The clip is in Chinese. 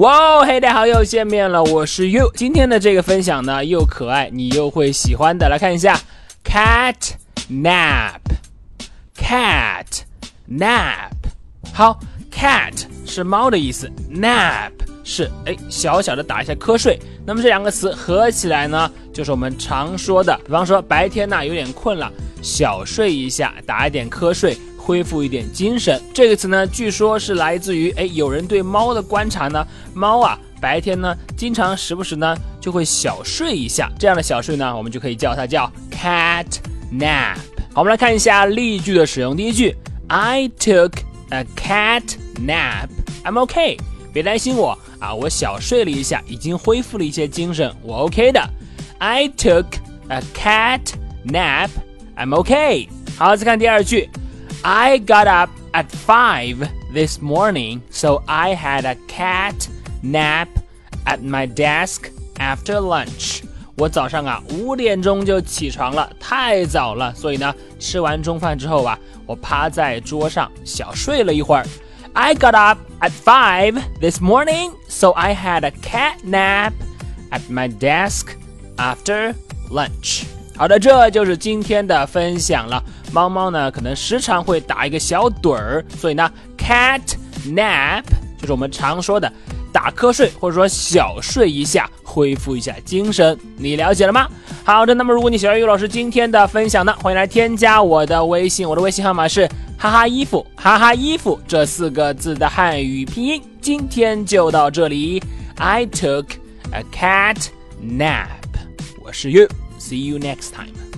哇哦，嘿，大家好，又见面了，我是 You。今天的这个分享呢，又可爱，你又会喜欢的。来看一下，cat nap，cat nap。好，cat 是猫的意思，nap 是哎小小的打一下瞌睡。那么这两个词合起来呢，就是我们常说的，比方说白天呢有点困了，小睡一下，打一点瞌睡。恢复一点精神，这个词呢，据说是来自于哎，有人对猫的观察呢，猫啊，白天呢，经常时不时呢就会小睡一下，这样的小睡呢，我们就可以叫它叫 cat nap。好，我们来看一下例句的使用。第一句，I took a cat nap. I'm OK 别担心我啊，我小睡了一下，已经恢复了一些精神，我 OK 的。I took a cat nap. I'm OK 好，再看第二句。I got up at 5 this morning, so I had a cat nap at my desk after lunch. 我早上啊五点钟就起床了，太早了，所以呢，吃完中饭之后啊，我趴在桌上小睡了一会儿。I got up at 5 this morning, so I had a cat nap at my desk after lunch. 好的，这就是今天的分享了。猫猫呢，可能时常会打一个小盹儿，所以呢，cat nap 就是我们常说的打瞌睡，或者说小睡一下，恢复一下精神。你了解了吗？好的，那么如果你喜欢于老师今天的分享呢，欢迎来添加我的微信，我的微信号码是哈哈衣服哈哈衣服这四个字的汉语拼音。今天就到这里，I took a cat nap。我是 yu。See you next time.